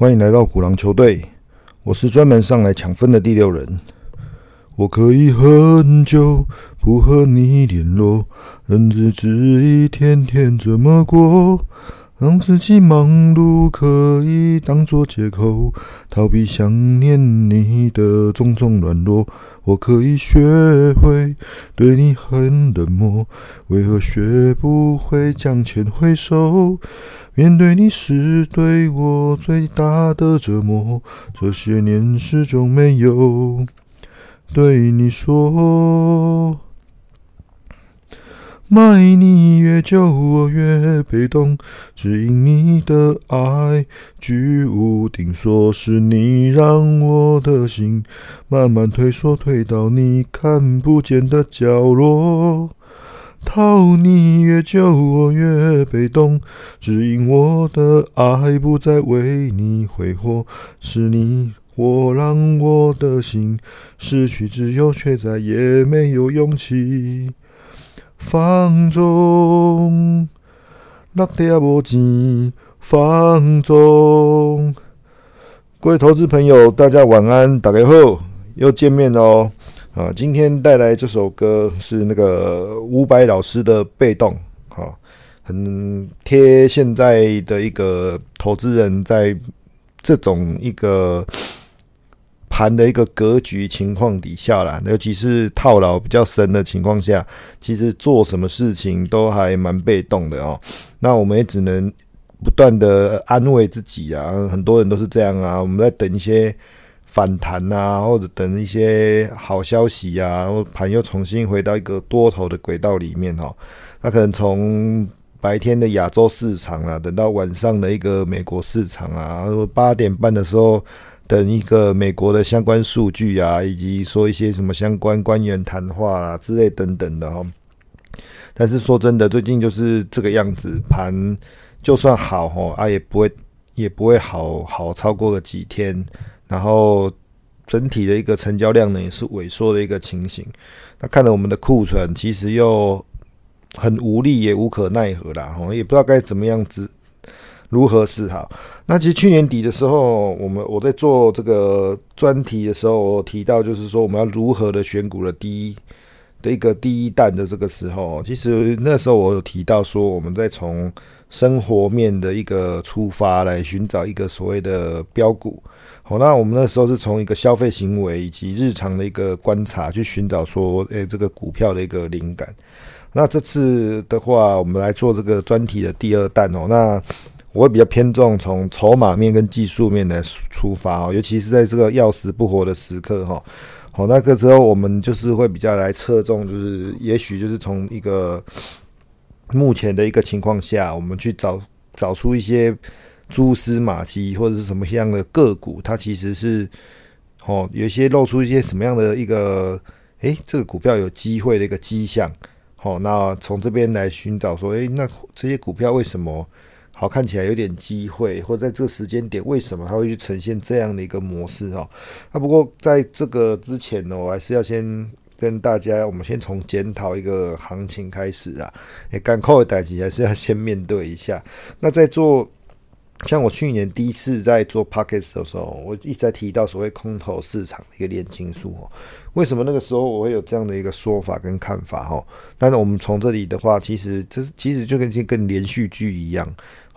欢迎来到虎狼球队，我是专门上来抢分的第六人。我可以很久不和你联络，日子一天天怎么过？让自己忙碌可以当作借口，逃避想念你的种种软弱。我可以学会对你很冷漠，为何学不会将钱回收？面对你是对我最大的折磨，这些年始终没有对你说。爱你越久，我越被动，只因你的爱居无定所。是你让我的心慢慢退缩，退到你看不见的角落。讨你越久，我越被动，只因我的爱不再为你挥霍。是你我让我的心失去自由，却再也没有勇气。放纵，落地也无钱。放纵，各位投资朋友，大家晚安，大家好，又见面喽。啊，今天带来这首歌是那个伍佰老师的《被动》，哈，很贴现在的一个投资人在这种一个。盘的一个格局情况底下啦，尤其是套牢比较深的情况下，其实做什么事情都还蛮被动的哦。那我们也只能不断的安慰自己啊，很多人都是这样啊。我们在等一些反弹啊，或者等一些好消息啊，然后盘又重新回到一个多头的轨道里面哈。那可能从白天的亚洲市场啊，等到晚上的一个美国市场啊，八点半的时候。等一个美国的相关数据啊，以及说一些什么相关官员谈话啊之类等等的哈。但是说真的，最近就是这个样子，盘就算好哈啊，也不会也不会好好超过个几天。然后整体的一个成交量呢，也是萎缩的一个情形。那看了我们的库存，其实又很无力，也无可奈何啦，哈，也不知道该怎么样子。如何是好？那其实去年底的时候，我们我在做这个专题的时候，我提到就是说我们要如何的选股的第一的一个第一弹的这个时候，其实那时候我有提到说，我们在从生活面的一个出发来寻找一个所谓的标股。好，那我们那时候是从一个消费行为以及日常的一个观察去寻找说，诶，这个股票的一个灵感。那这次的话，我们来做这个专题的第二弹哦，那。我会比较偏重从筹码面跟技术面来出发哦，尤其是在这个要死不活的时刻哈。好，那个时候我们就是会比较来侧重，就是也许就是从一个目前的一个情况下，我们去找找出一些蛛丝马迹或者是什么样的个股，它其实是哦有一些露出一些什么样的一个诶，这个股票有机会的一个迹象。好，那从这边来寻找说，诶，那这些股票为什么？好，看起来有点机会，或者在这时间点，为什么它会去呈现这样的一个模式哈？那不过在这个之前呢，我还是要先跟大家，我们先从检讨一个行情开始啊。诶，赶扣的代级还是要先面对一下。那在做，像我去年第一次在做 pockets 的时候，我一直在提到所谓空头市场的一个炼金术哦。为什么那个时候我会有这样的一个说法跟看法哈？但是我们从这里的话，其实这其实就跟跟连续剧一样。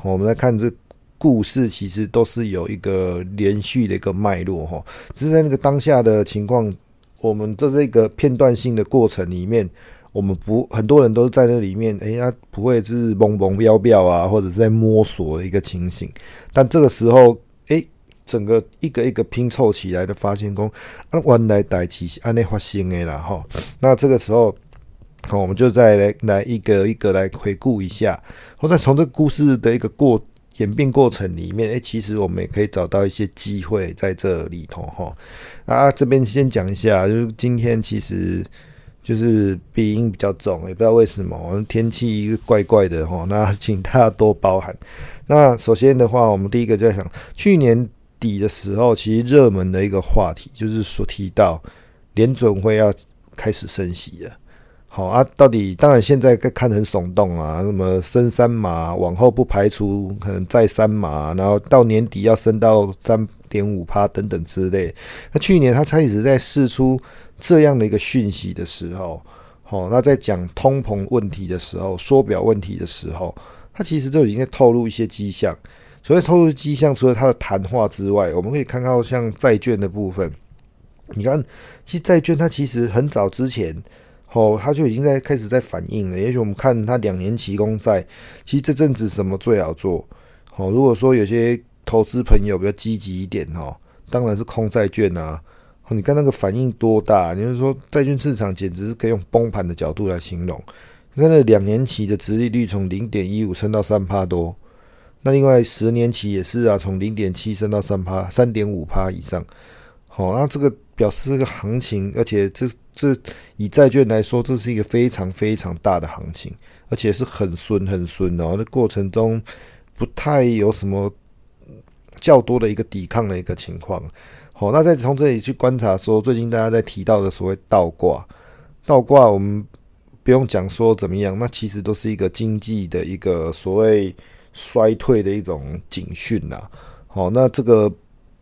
我们来看这故事，其实都是有一个连续的一个脉络哈。只是在那个当下的情况，我们在这个片段性的过程里面，我们不很多人都是在那里面，哎呀，不会是蹦蹦飙飙啊，或者是在摸索的一个情形。但这个时候，哎，整个一个一个拼凑起来的发现，工啊，原来代起是安内发生的啦哈。那这个时候。好，我们就再来来一个一个来回顾一下，或者从这个故事的一个过演变过程里面，哎，其实我们也可以找到一些机会在这里头哈。啊，这边先讲一下，就是今天其实就是鼻音比较重，也不知道为什么，我们天气怪怪的哈。那请大家多包涵。那首先的话，我们第一个就在想，去年底的时候，其实热门的一个话题就是说提到联准会要开始升息了。好啊，到底当然现在看很耸动啊，什么升三码，往后不排除可能再三码，然后到年底要升到三点五趴等等之类。那去年他开始在试出这样的一个讯息的时候，好，那在讲通膨问题的时候，缩表问题的时候，他其实都已经在透露一些迹象。所谓透露迹象，除了他的谈话之外，我们可以看到像债券的部分，你看，其实债券它其实很早之前。哦，他就已经在开始在反应了。也许我们看他两年期公债，其实这阵子什么最好做？哦，如果说有些投资朋友比较积极一点，哦，当然是空债券啊。哦你看那个反应多大？你是说债券市场简直是可以用崩盘的角度来形容？你看那两年期的殖利率从零点一五升到三帕多，那另外十年期也是啊，从零点七升到三帕三点五帕以上。好，那这个表示这个行情，而且这。这以债券来说，这是一个非常非常大的行情，而且是很顺很顺哦。那过程中不太有什么较多的一个抵抗的一个情况。好，那再从这里去观察，说最近大家在提到的所谓倒挂，倒挂我们不用讲说怎么样，那其实都是一个经济的一个所谓衰退的一种警讯呐。好，那这个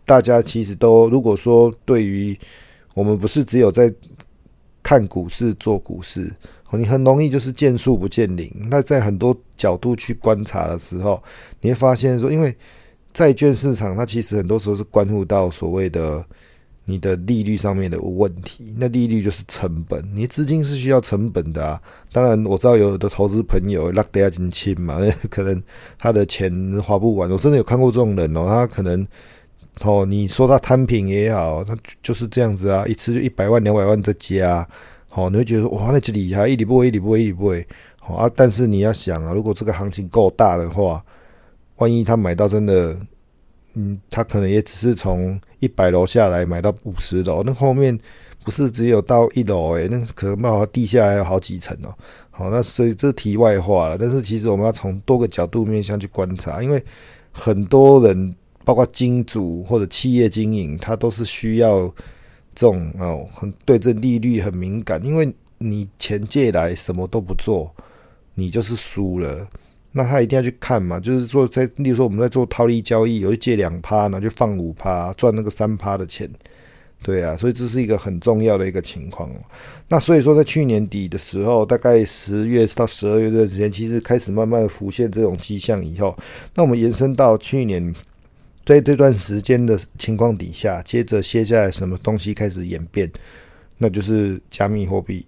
大家其实都如果说对于我们不是只有在看股市做股市，你很容易就是见树不见林。那在很多角度去观察的时候，你会发现说，因为债券市场它其实很多时候是关乎到所谓的你的利率上面的问题。那利率就是成本，你资金是需要成本的啊。当然我知道有的投资朋友拉得亚金亲嘛，可能他的钱花不完。我真的有看过这种人哦，他可能。哦，你说他摊平也好，他就是这样子啊，一次就一百万、两百万在加，好，你会觉得哇，那这里还一里不会，一里不会，一里不会，好啊。但是你要想啊，如果这个行情够大的话，万一他买到真的，嗯，他可能也只是从一百楼下来买到五十楼，那后面不是只有到一楼诶，那可能冒地下还有好几层哦。好，那所以这题外话了。但是其实我们要从多个角度面向去观察，因为很多人。包括金主或者企业经营，它都是需要这种哦，很对这利率很敏感，因为你钱借来什么都不做，你就是输了。那他一定要去看嘛，就是说在，例如说我们在做套利交易，有一借两趴，然后就放五趴，赚那个三趴的钱。对啊，所以这是一个很重要的一个情况。那所以说，在去年底的时候，大概十月到十二月这段时间，其实开始慢慢浮现这种迹象以后，那我们延伸到去年。在这段时间的情况底下，接着接下来什么东西开始演变？那就是加密货币。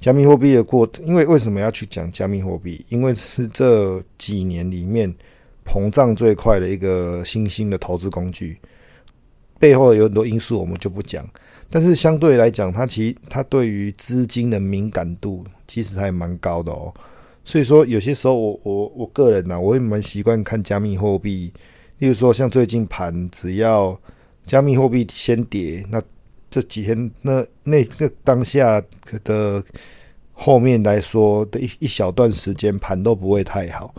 加密货币的过，因为为什么要去讲加密货币？因为是这几年里面膨胀最快的一个新兴的投资工具。背后有很多因素，我们就不讲。但是相对来讲，它其实它对于资金的敏感度其实还蛮高的哦。所以说，有些时候我我我个人呢，我会蛮习惯看加密货币。例如说，像最近盘，只要加密货币先跌，那这几天那那个当下的后面来说的一一小段时间盘都不会太好。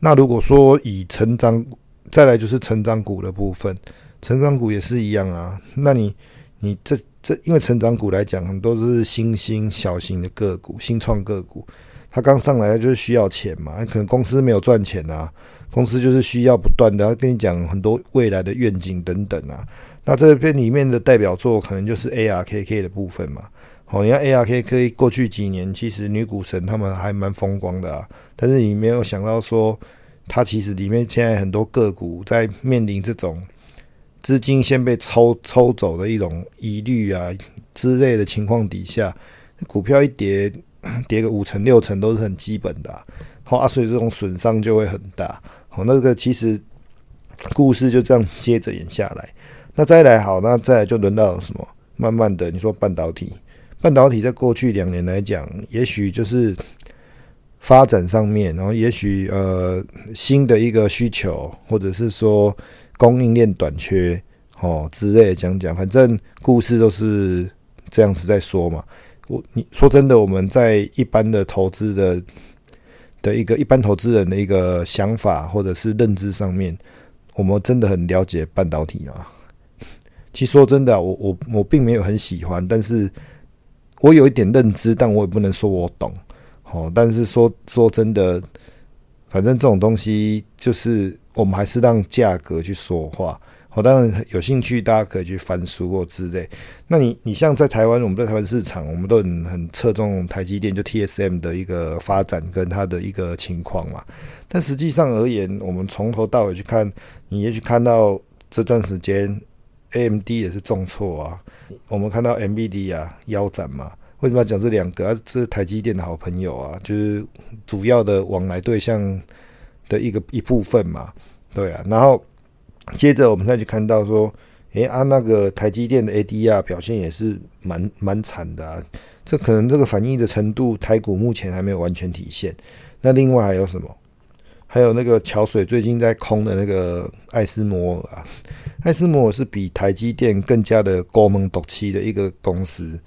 那如果说以成长再来就是成长股的部分，成长股也是一样啊。那你你这这因为成长股来讲，很多是新兴小型的个股、新创个股，它刚上来就是需要钱嘛，可能公司没有赚钱啊。公司就是需要不断的跟你讲很多未来的愿景等等啊，那这边里面的代表作可能就是 ARKK 的部分嘛。好，你看 ARKK 过去几年其实女股神他们还蛮风光的啊，但是你没有想到说，它其实里面现在很多个股在面临这种资金先被抽抽走的一种疑虑啊之类的情况底下，股票一跌跌个五成六成都是很基本的。好啊，所以这种损伤就会很大。好，那个其实故事就这样接着演下来。那再来好，那再来就轮到什么？慢慢的，你说半导体，半导体在过去两年来讲，也许就是发展上面，然后也许呃新的一个需求，或者是说供应链短缺，哦之类的讲讲，反正故事都是这样子在说嘛。我你说真的，我们在一般的投资的。的一个一般投资人的一个想法或者是认知上面，我们真的很了解半导体吗？其实说真的，我我我并没有很喜欢，但是我有一点认知，但我也不能说我懂。哦，但是说说真的，反正这种东西就是我们还是让价格去说话。好，当然有兴趣，大家可以去翻书或之类。那你你像在台湾，我们在台湾市场，我们都很很侧重台积电，就 TSM 的一个发展跟它的一个情况嘛。但实际上而言，我们从头到尾去看，你也许看到这段时间 AMD 也是重挫啊。我们看到 MBD 啊腰斩嘛。为什么要讲这两个？啊，这是台积电的好朋友啊，就是主要的往来对象的一个一部分嘛。对啊，然后。接着我们再去看到说，诶，啊，那个台积电的 ADR 表现也是蛮蛮惨的啊。这可能这个反应的程度，台股目前还没有完全体现。那另外还有什么？还有那个桥水最近在空的那个艾斯摩尔啊，艾斯摩尔是比台积电更加的高门独气的一个公司。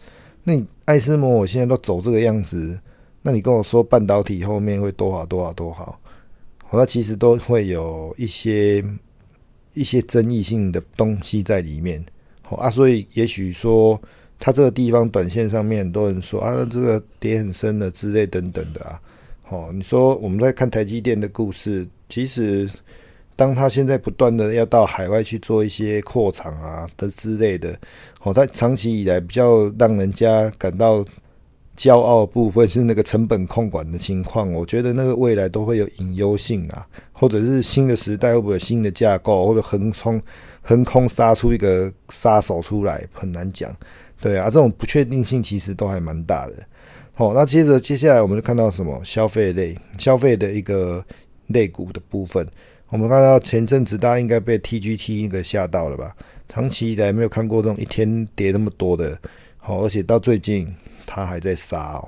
那你艾斯摩尔现在都走这个样子，那你跟我说半导体后面会多好多好多好？那其实都会有一些。一些争议性的东西在里面，好啊，所以也许说它这个地方短线上面很多人说啊，这个跌很深的之类等等的啊，好，你说我们在看台积电的故事，其实当他现在不断的要到海外去做一些扩厂啊的之类的，好，他长期以来比较让人家感到。骄傲的部分是那个成本控管的情况，我觉得那个未来都会有隐忧性啊，或者是新的时代会不会有新的架构，或者横冲横空杀出一个杀手出来，很难讲。对啊，这种不确定性其实都还蛮大的。好，那接着接下来我们就看到什么消费类消费的一个类股的部分，我们看到前阵子大家应该被 TGT 那个吓到了吧？长期以来没有看过这种一天跌那么多的，好，而且到最近。他还在杀哦，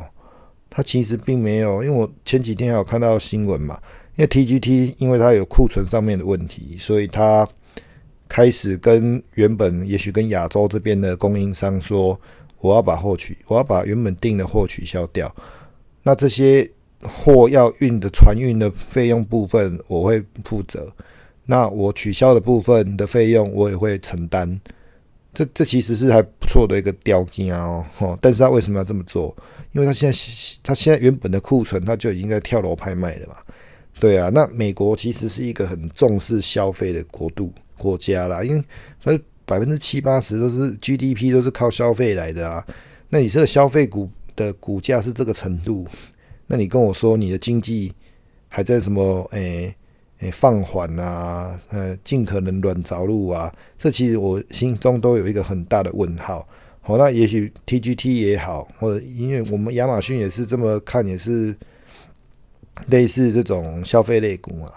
他其实并没有，因为我前几天还有看到新闻嘛，因为 TGT 因为它有库存上面的问题，所以他开始跟原本也许跟亚洲这边的供应商说，我要把货取，我要把原本订的货取消掉，那这些货要运的船运的费用部分我会负责，那我取消的部分的费用我也会承担。这这其实是还不错的一个雕金啊，哦，但是他为什么要这么做？因为他现在他现在原本的库存他就已经在跳楼拍卖了嘛，对啊。那美国其实是一个很重视消费的国度国家啦，因为它百分之七八十都是 GDP 都是靠消费来的啊。那你这个消费股的股价是这个程度，那你跟我说你的经济还在什么？诶？诶，放缓啊，呃，尽可能软着陆啊，这其实我心中都有一个很大的问号。好，那也许 TGT 也好，或者因为我们亚马逊也是这么看，也是类似这种消费类股嘛。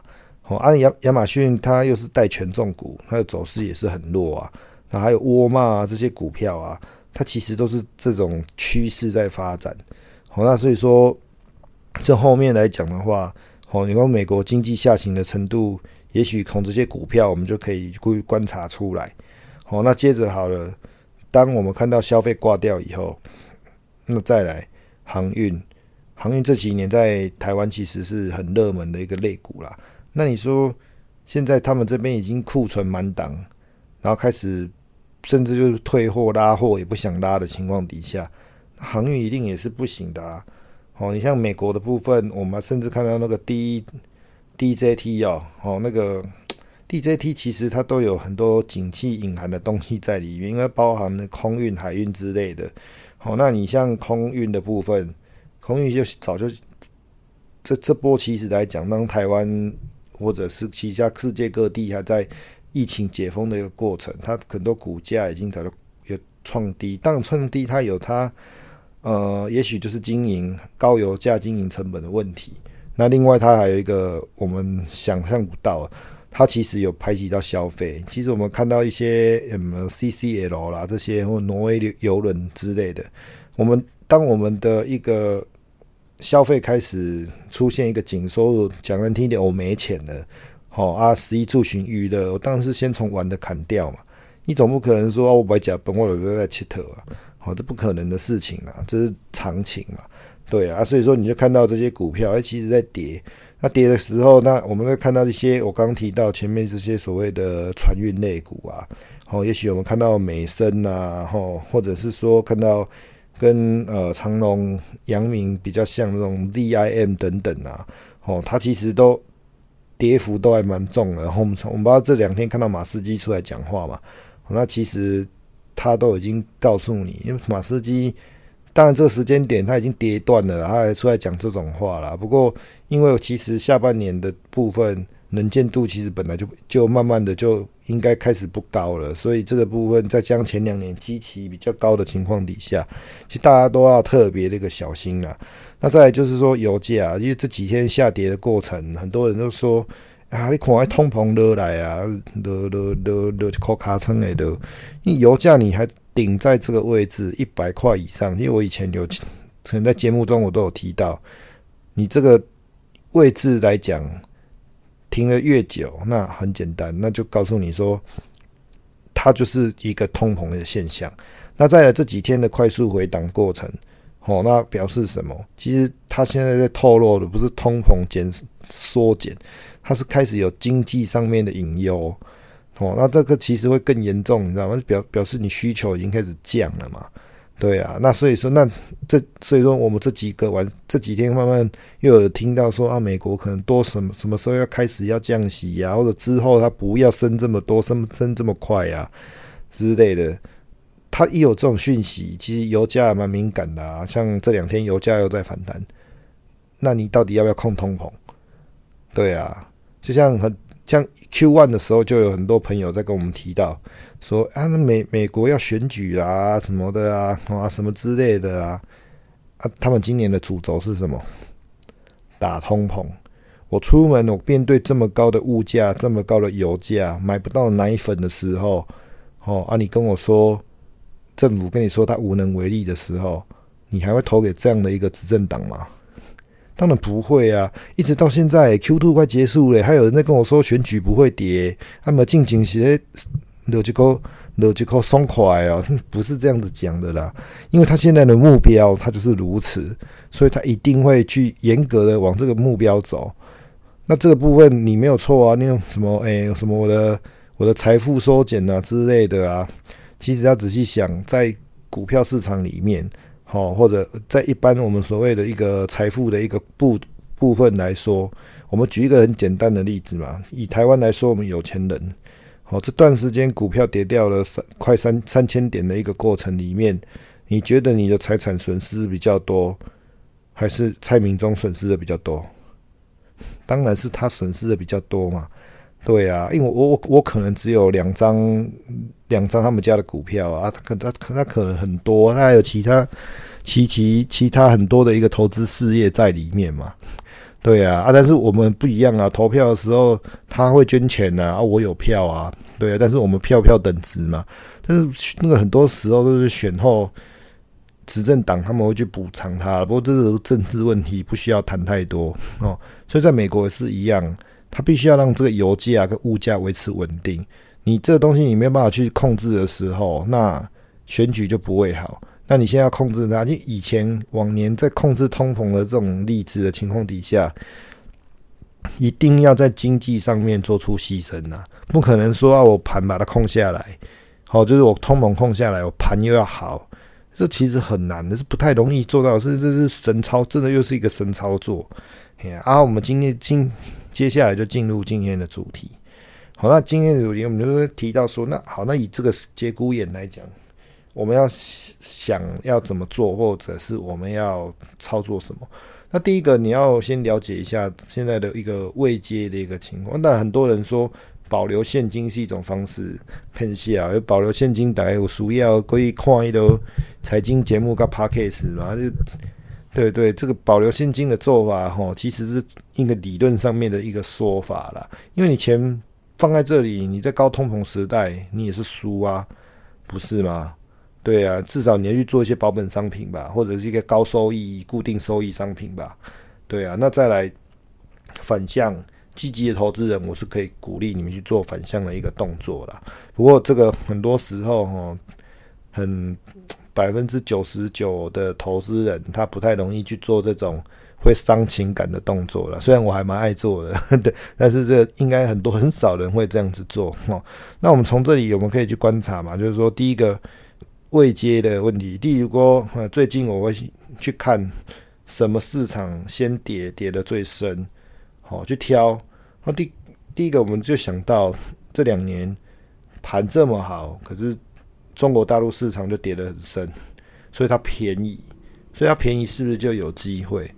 好，按亚亚马逊它又是带权重股，它的走势也是很弱啊。那还有沃尔玛这些股票啊，它其实都是这种趋势在发展。好，那所以说这后面来讲的话。哦，你说美国经济下行的程度，也许从这些股票我们就可以观观察出来。好，那接着好了，当我们看到消费挂掉以后，那再来航运，航运这几年在台湾其实是很热门的一个类股啦。那你说现在他们这边已经库存满档，然后开始甚至就是退货拉货也不想拉的情况底下，航运一定也是不行的啊。哦，你像美国的部分，我们甚至看到那个 D DJT 哦，哦，那个 DJT 其实它都有很多景气隐含的东西在里面，应该包含空运、海运之类的。好，那你像空运的部分，空运就早就这这波其实来讲，当台湾或者是其他世界各地还在疫情解封的一个过程，它很多股价已经早就有创低，当创低它有它。呃，也许就是经营高油价、经营成本的问题。那另外，它还有一个我们想象不到，它其实有排挤到消费。其实我们看到一些什么 CCL 啦这些，或挪威游轮之类的，我们当我们的一个消费开始出现一个紧收，讲难听点，我没钱了，好啊，十一住行娱乐，我当然是先从玩的砍掉嘛。你总不可能说我不讲本，我有没有在切头啊？好，这不可能的事情啊，这是常情嘛，对啊，所以说你就看到这些股票，哎，其实在跌，那跌的时候，那我们会看到一些我刚提到前面这些所谓的船运类股啊，好，也许我们看到美升啊，吼，或者是说看到跟呃长隆、阳明比较像那种 ZIM 等等啊，哦，它其实都跌幅都还蛮重的。然后我们从我们不知道这两天看到马斯基出来讲话嘛，那其实他都已经告诉你，因为马斯基当然这个时间点他已经跌断了，他还出来讲这种话了。不过因为其实下半年的部分。能见度其实本来就就慢慢的就应该开始不高了，所以这个部分在将前两年基期比较高的情况底下，其实大家都要特别那个小心啊。那再就是说油价，因为这几天下跌的过程，很多人都说啊，你看通膨的来啊，的的的的靠卡称来的，因为油价你还顶在这个位置一百块以上，因为我以前有曾在节目中我都有提到，你这个位置来讲。停的越久，那很简单，那就告诉你说，它就是一个通膨的现象。那在这几天的快速回档过程，哦，那表示什么？其实它现在在透露的不是通膨减缩减，它是开始有经济上面的隐忧。哦，那这个其实会更严重，你知道吗？表表示你需求已经开始降了嘛。对啊，那所以说，那这所以说，我们这几个晚这几天慢慢又有听到说啊，美国可能多什么什么时候要开始要降息呀，或者之后它不要升这么多，升升这么快呀之类的。它一有这种讯息，其实油价蛮敏感的啊。像这两天油价又在反弹，那你到底要不要控通膨？对啊，就像很。像 Q one 的时候，就有很多朋友在跟我们提到说啊，那美美国要选举啊，什么的啊，啊什么之类的啊，啊，他们今年的主轴是什么？打通膨。我出门，我面对这么高的物价，这么高的油价，买不到奶粉的时候，哦啊，你跟我说政府跟你说他无能为力的时候，你还会投给这样的一个执政党吗？当然不会啊！一直到现在，Q two 快结束了，还有人在跟我说选举不会跌，他们进行些逻辑口逻辑口松快哦，不是这样子讲的啦。因为他现在的目标他就是如此，所以他一定会去严格的往这个目标走。那这个部分你没有错啊，那种什么哎什么我的我的财富缩减啊之类的啊，其实要仔细想，在股票市场里面。哦，或者在一般我们所谓的一个财富的一个部部分来说，我们举一个很简单的例子嘛。以台湾来说，我们有钱人，哦，这段时间股票跌掉了三快三三千点的一个过程里面，你觉得你的财产损失比较多，还是蔡明忠损失的比较多？当然是他损失的比较多嘛。对啊，因为我我我可能只有两张两张他们家的股票啊，他可他可他可能很多，他还有其他其其其他很多的一个投资事业在里面嘛。对啊，啊，但是我们不一样啊，投票的时候他会捐钱呐，啊，我有票啊，对啊，但是我们票票等值嘛，但是那个很多时候都是选后执政党他们会去补偿他，不过这是政治问题，不需要谈太多哦。所以在美国也是一样。它必须要让这个油价跟物价维持稳定。你这个东西你没有办法去控制的时候，那选举就不会好。那你现在要控制它，就以前往年在控制通膨的这种例子的情况底下，一定要在经济上面做出牺牲呐，不可能说啊我盘把它控下来，好就是我通膨控下来，我盘又要好，这其实很难的，是不太容易做到，是这是神操，真的又是一个神操作。啊，我们今天今接下来就进入今天的主题。好，那今天的主题我们就是提到说，那好，那以这个节骨眼来讲，我们要想要怎么做，或者是我们要操作什么？那第一个，你要先了解一下现在的一个未接的一个情况。那很多人说保留现金是一种方式，骗笑，有保留现金，大概有需要可以看一个财经节目跟 p a c k a g e 嘛，就。对对，这个保留现金的做法，哈，其实是一个理论上面的一个说法啦。因为你钱放在这里，你在高通膨时代，你也是输啊，不是吗？对啊，至少你要去做一些保本商品吧，或者是一个高收益、固定收益商品吧。对啊，那再来反向积极的投资人，我是可以鼓励你们去做反向的一个动作啦。不过这个很多时候，哈，很。百分之九十九的投资人，他不太容易去做这种会伤情感的动作了。虽然我还蛮爱做的，对，但是这应该很多很少人会这样子做。哦，那我们从这里我们可以去观察嘛，就是说，第一个，未接的问题。例如说，最近我会去看什么市场先跌，跌的最深，好去挑。那第第一个，我们就想到这两年盘这么好，可是中国大陆市场就跌得很深，所以它便宜，所以它便宜是不是就有机会？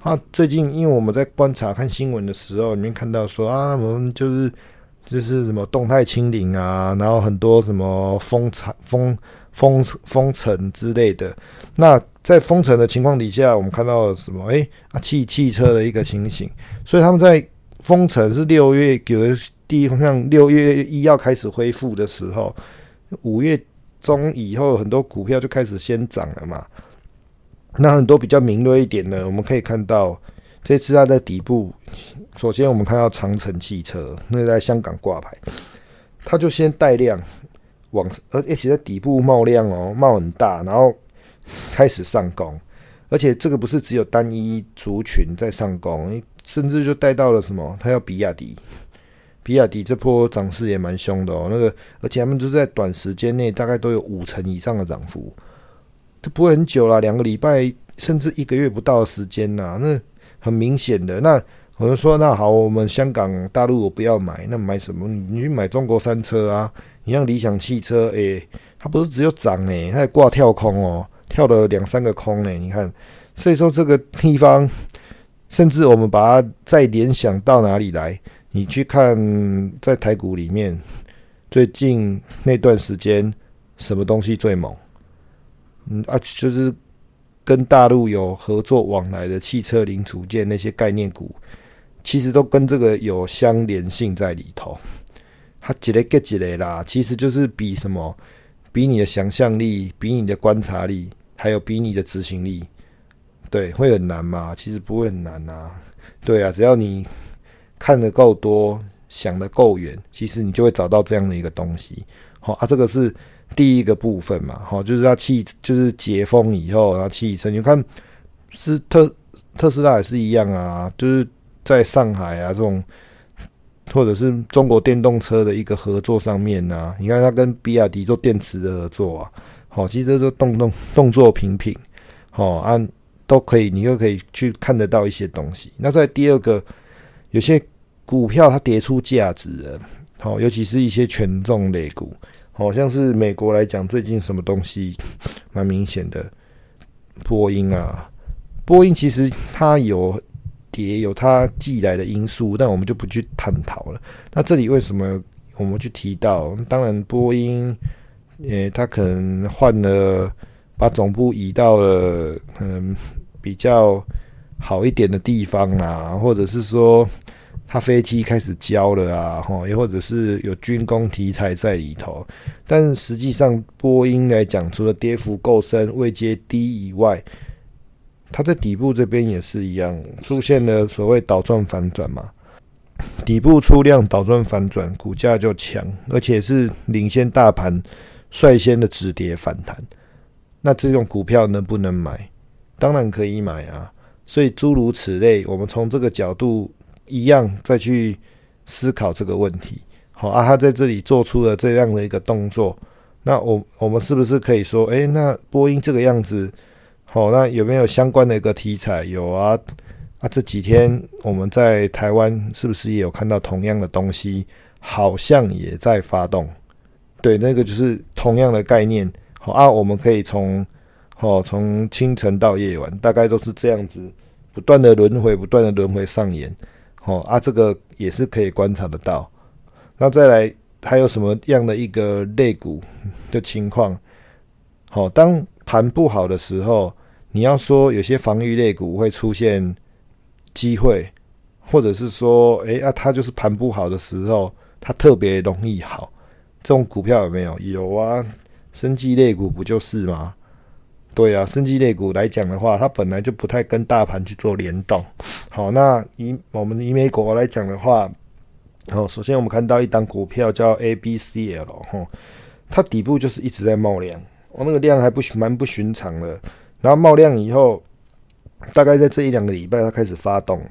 啊，最近因为我们在观察看新闻的时候，里面看到说啊，我们就是就是什么动态清零啊，然后很多什么封城、封封封城之类的。那在封城的情况底下，我们看到了什么？哎，啊汽汽车的一个情形，所以他们在。封城是六月有的第一方向，六月一要开始恢复的时候，五月中以后很多股票就开始先涨了嘛。那很多比较敏锐一点的，我们可以看到这次它在底部，首先我们看到长城汽车，那在香港挂牌，它就先带量往，而且在底部冒量哦，冒很大，然后开始上攻，而且这个不是只有单一族群在上攻。甚至就带到了什么？它要比亚迪，比亚迪这波涨势也蛮凶的哦。那个，而且他们就是在短时间内大概都有五成以上的涨幅，这不会很久啦，两个礼拜甚至一个月不到的时间呐。那很明显的，那我就说，那好，我们香港、大陆我不要买，那买什么？你去买中国三车啊？你像理想汽车，诶，它不是只有涨诶，它还挂跳空哦，跳了两三个空呢。你看，所以说这个地方。甚至我们把它再联想到哪里来？你去看在台股里面，最近那段时间什么东西最猛？嗯啊，就是跟大陆有合作往来的汽车零组件那些概念股，其实都跟这个有相连性在里头。它几类 get 几类啦，其实就是比什么？比你的想象力，比你的观察力，还有比你的执行力。对，会很难吗？其实不会很难啊。对啊，只要你看的够多，想的够远，其实你就会找到这样的一个东西。好啊，这个是第一个部分嘛。好，就是它汽，就是解封以后，然后汽车，你看是特特斯拉也是一样啊，就是在上海啊这种，或者是中国电动车的一个合作上面啊，你看它跟比亚迪做电池的合作啊，好，其实都动动动作频频，好按。都可以，你又可以去看得到一些东西。那在第二个，有些股票它跌出价值了，好，尤其是一些权重类股，好像是美国来讲，最近什么东西 蛮明显的，波音啊，波音其实它有跌，有它寄来的因素，但我们就不去探讨了。那这里为什么我们去提到？当然，波音，呃，它可能换了。把总部移到了嗯比较好一点的地方啊，或者是说他飞机开始交了啊，哈，又或者是有军工题材在里头。但实际上，波音来讲，除了跌幅够深、未接低以外，它在底部这边也是一样，出现了所谓倒转反转嘛。底部出量倒转反转，股价就强，而且是领先大盘率先的止跌反弹。那这种股票能不能买？当然可以买啊。所以诸如此类，我们从这个角度一样再去思考这个问题。好啊，他在这里做出了这样的一个动作，那我我们是不是可以说，诶，那波音这个样子，好，那有没有相关的一个题材？有啊。啊，这几天我们在台湾是不是也有看到同样的东西？好像也在发动。对，那个就是同样的概念。好啊，我们可以从，哦，从清晨到夜晚，大概都是这样子，不断的轮回，不断的轮回上演。哦啊，这个也是可以观察得到。那再来，还有什么样的一个肋骨的情况？好，当盘不好的时候，你要说有些防御肋骨会出现机会，或者是说，诶，啊，它就是盘不好的时候，它特别容易好。这种股票有没有？有啊。生技肋骨不就是吗？对啊，生技类股来讲的话，它本来就不太跟大盘去做联动。好，那以我们以美国来讲的话，好，首先我们看到一档股票叫 ABCL 哈，它底部就是一直在冒量，我那个量还不蛮不寻常的。然后冒量以后，大概在这一两个礼拜，它开始发动了，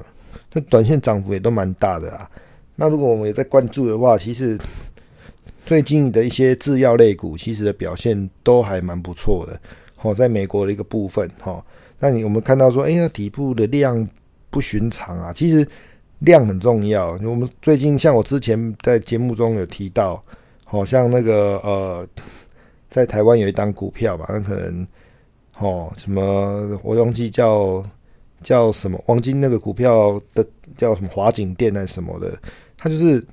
那短线涨幅也都蛮大的啊。那如果我们也在关注的话，其实。最近的一些制药类股其实的表现都还蛮不错的。哦，在美国的一个部分，哈，那你我们看到说，哎，那底部的量不寻常啊。其实量很重要。我们最近像我之前在节目中有提到，好像那个呃，在台湾有一档股票吧，那可能哦什么我忘记叫叫什么黄金那个股票的叫什么华景店还是什么的，它就是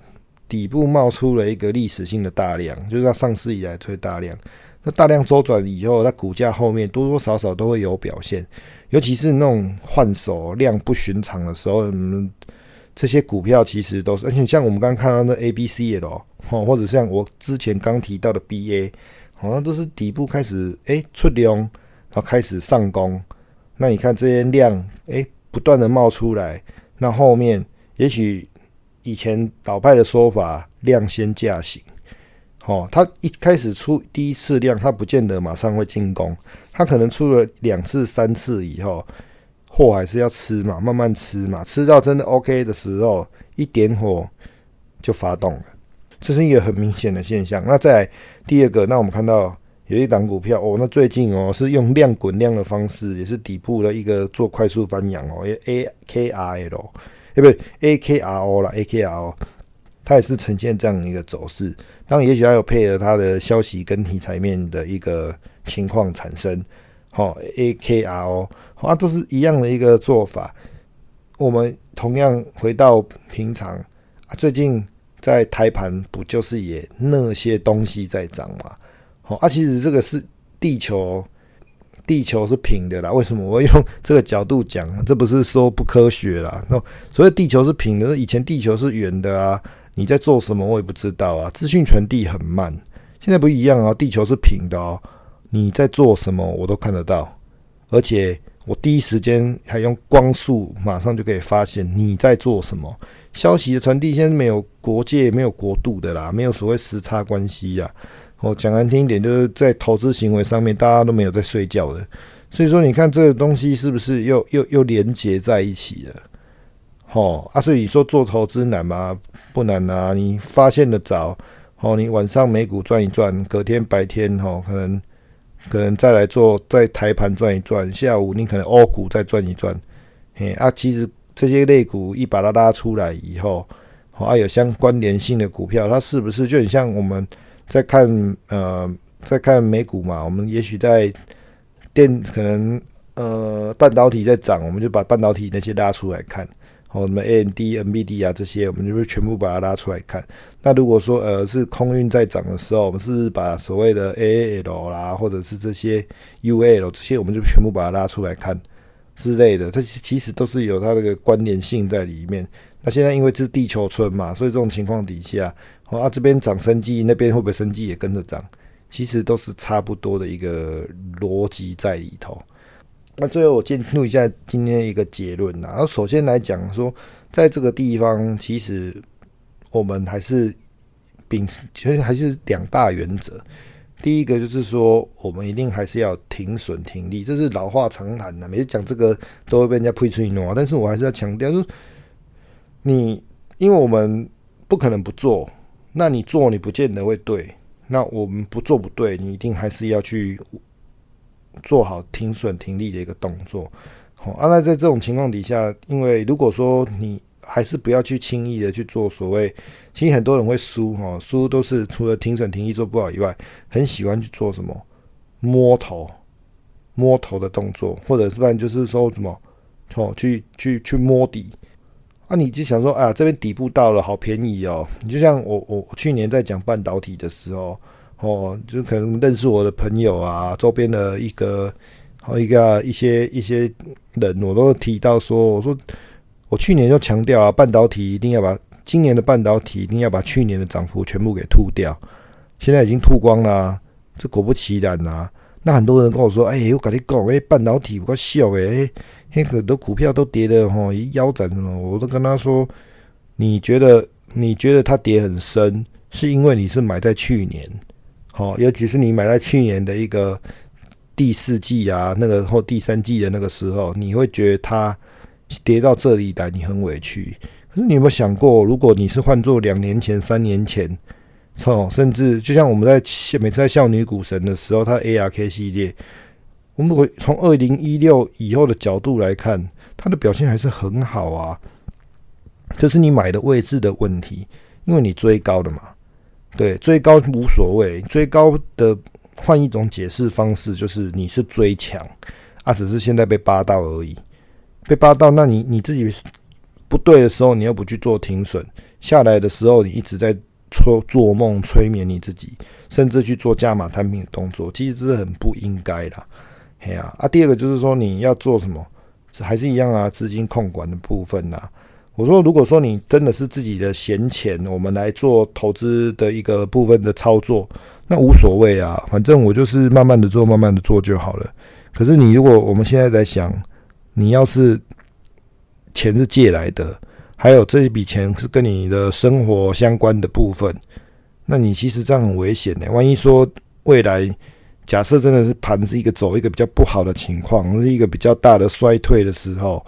底部冒出了一个历史性的大量，就是它上市以来最大量。那大量周转以后，那股价后面多多少少都会有表现，尤其是那种换手量不寻常的时候，嗯，这些股票其实都是，而且像我们刚刚看到那 A、B、C 的哦，或者像我之前刚提到的 B、A，好像都是底部开始哎出量，然后开始上攻。那你看这些量哎不断的冒出来，那后面也许以前倒派的说法，量先价行。哦，他一开始出第一次量，他不见得马上会进攻，他可能出了两次、三次以后，货还是要吃嘛，慢慢吃嘛，吃到真的 OK 的时候，一点火就发动了，这是一个很明显的现象。那在第二个，那我们看到有一档股票哦，那最近哦是用量滚量的方式，也是底部的一个做快速翻扬哦，A K R L，哎不对，A K R O 啦，A K R O。它也是呈现这样一个走势，当然，也许还有配合它的消息跟题材面的一个情况产生。好，A K R O，啊，都是一样的一个做法。我们同样回到平常啊，最近在台盘不就是也那些东西在涨嘛？好啊，其实这个是地球，地球是平的啦。为什么 我用这个角度讲？这不是说不科学啦。那所以地球是平的，以前地球是圆的啊。你在做什么？我也不知道啊。资讯传递很慢，现在不一样啊。地球是平的哦，你在做什么我都看得到，而且我第一时间还用光速，马上就可以发现你在做什么。消息的传递现在没有国界，没有国度的啦，没有所谓时差关系呀。我讲难听一点，就是在投资行为上面，大家都没有在睡觉的。所以说，你看这个东西是不是又又又连接在一起了？哦，啊，所以你说做投资难吗？不难啊，你发现的早，哦，你晚上美股转一转，隔天白天哈，可能可能再来做在台盘转一转，下午你可能欧股再转一转，嘿，啊，其实这些类股一把它拉出来以后，啊，有相关联性的股票，它是不是就很像我们在看呃在看美股嘛？我们也许在电可能呃半导体在涨，我们就把半导体那些拉出来看。哦，什么 A M D、N B D 啊这些，我们就会全部把它拉出来看。那如果说呃是空运在涨的时候，我们是把所谓的 A A L 啦，或者是这些 U A L 这些，我们就全部把它拉出来看之类的。它其实都是有它那个关联性在里面。那现在因为这是地球村嘛，所以这种情况底下，哦啊这边涨生计，那边会不会生计也跟着涨？其实都是差不多的一个逻辑在里头。那最后我进入一下今天一个结论呐。然后首先来讲说，在这个地方，其实我们还是秉其实还是两大原则。第一个就是说，我们一定还是要停损停利，这是老话常谈的。每次讲这个都会被人家推出一诺，但是我还是要强调，就是你因为我们不可能不做，那你做你不见得会对。那我们不做不对，你一定还是要去。做好停损停利的一个动作，好啊。那在这种情况底下，因为如果说你还是不要去轻易的去做所谓，其实很多人会输哈，输都是除了停损停利做不好以外，很喜欢去做什么摸头摸头的动作，或者是不然就是说什么哦，去去去摸底啊，你就想说啊，这边底部到了，好便宜哦。你就像我我去年在讲半导体的时候。哦，就可能认识我的朋友啊，周边的一个，好一个一些一些人，我都提到说，我说我去年就强调啊，半导体一定要把今年的半导体一定要把去年的涨幅全部给吐掉，现在已经吐光了，这果不其然啊，那很多人跟我说，哎，我跟你讲，哎，半导体我笑诶，哎，很多股票都跌的哈，腰斩什么，我都跟他说，你觉得你觉得它跌很深，是因为你是买在去年。哦，尤其是你买在去年的一个第四季啊，那个或第三季的那个时候，你会觉得它跌到这里来，你很委屈。可是你有没有想过，如果你是换做两年前、三年前，哦，甚至就像我们在每次在笑女股神的时候，它 ARK 系列，我们如果从二零一六以后的角度来看，它的表现还是很好啊。这是你买的位置的问题，因为你追高的嘛。对，追高无所谓，追高的换一种解释方式，就是你是追强啊，只是现在被扒到而已。被扒到，那你你自己不对的时候，你又不去做停损，下来的时候你一直在做做梦催眠你自己，甚至去做加码摊平的动作，其实这是很不应该的。嘿啊，啊，第二个就是说你要做什么，还是一样啊，资金控管的部分呐。我说，如果说你真的是自己的闲钱，我们来做投资的一个部分的操作，那无所谓啊，反正我就是慢慢的做，慢慢的做就好了。可是你如果我们现在在想，你要是钱是借来的，还有这一笔钱是跟你的生活相关的部分，那你其实这样很危险的。万一说未来假设真的是盘是一个走一个比较不好的情况，是一个比较大的衰退的时候。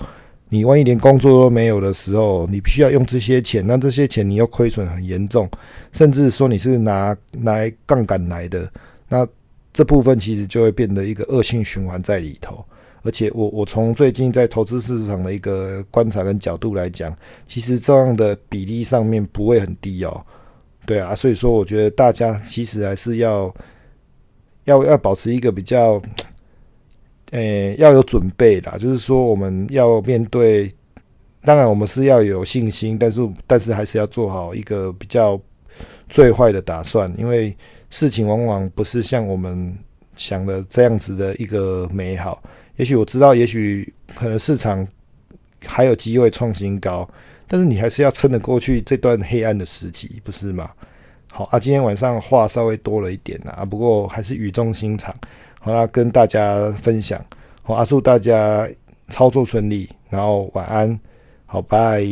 你万一连工作都没有的时候，你必须要用这些钱，那这些钱你又亏损很严重，甚至说你是拿来杠杆来的，那这部分其实就会变得一个恶性循环在里头。而且我我从最近在投资市场的一个观察跟角度来讲，其实这样的比例上面不会很低哦。对啊，所以说我觉得大家其实还是要要要保持一个比较。诶，要有准备啦，就是说我们要面对，当然我们是要有信心，但是但是还是要做好一个比较最坏的打算，因为事情往往不是像我们想的这样子的一个美好。也许我知道，也许可能市场还有机会创新高，但是你还是要撑得过去这段黑暗的时期，不是吗？好啊，今天晚上话稍微多了一点啊，不过还是语重心长。好啦跟大家分享。好阿祝大家操作顺利然后晚安。好拜。